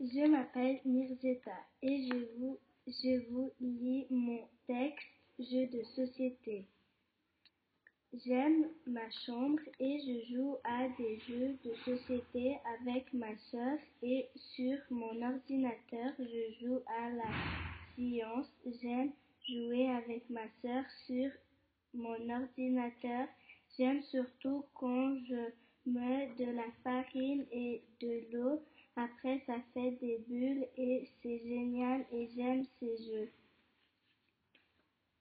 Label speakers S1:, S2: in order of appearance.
S1: Je m'appelle Mirzeta et je vous, lis mon texte jeu de société. J'aime ma chambre et je joue à des jeux de société avec ma soeur et sur mon ordinateur je joue à la science. J'aime jouer avec ma soeur sur mon ordinateur. J'aime surtout quand je mets de la farine et de. Après ça fait des bulles et c'est génial et j'aime ces jeux.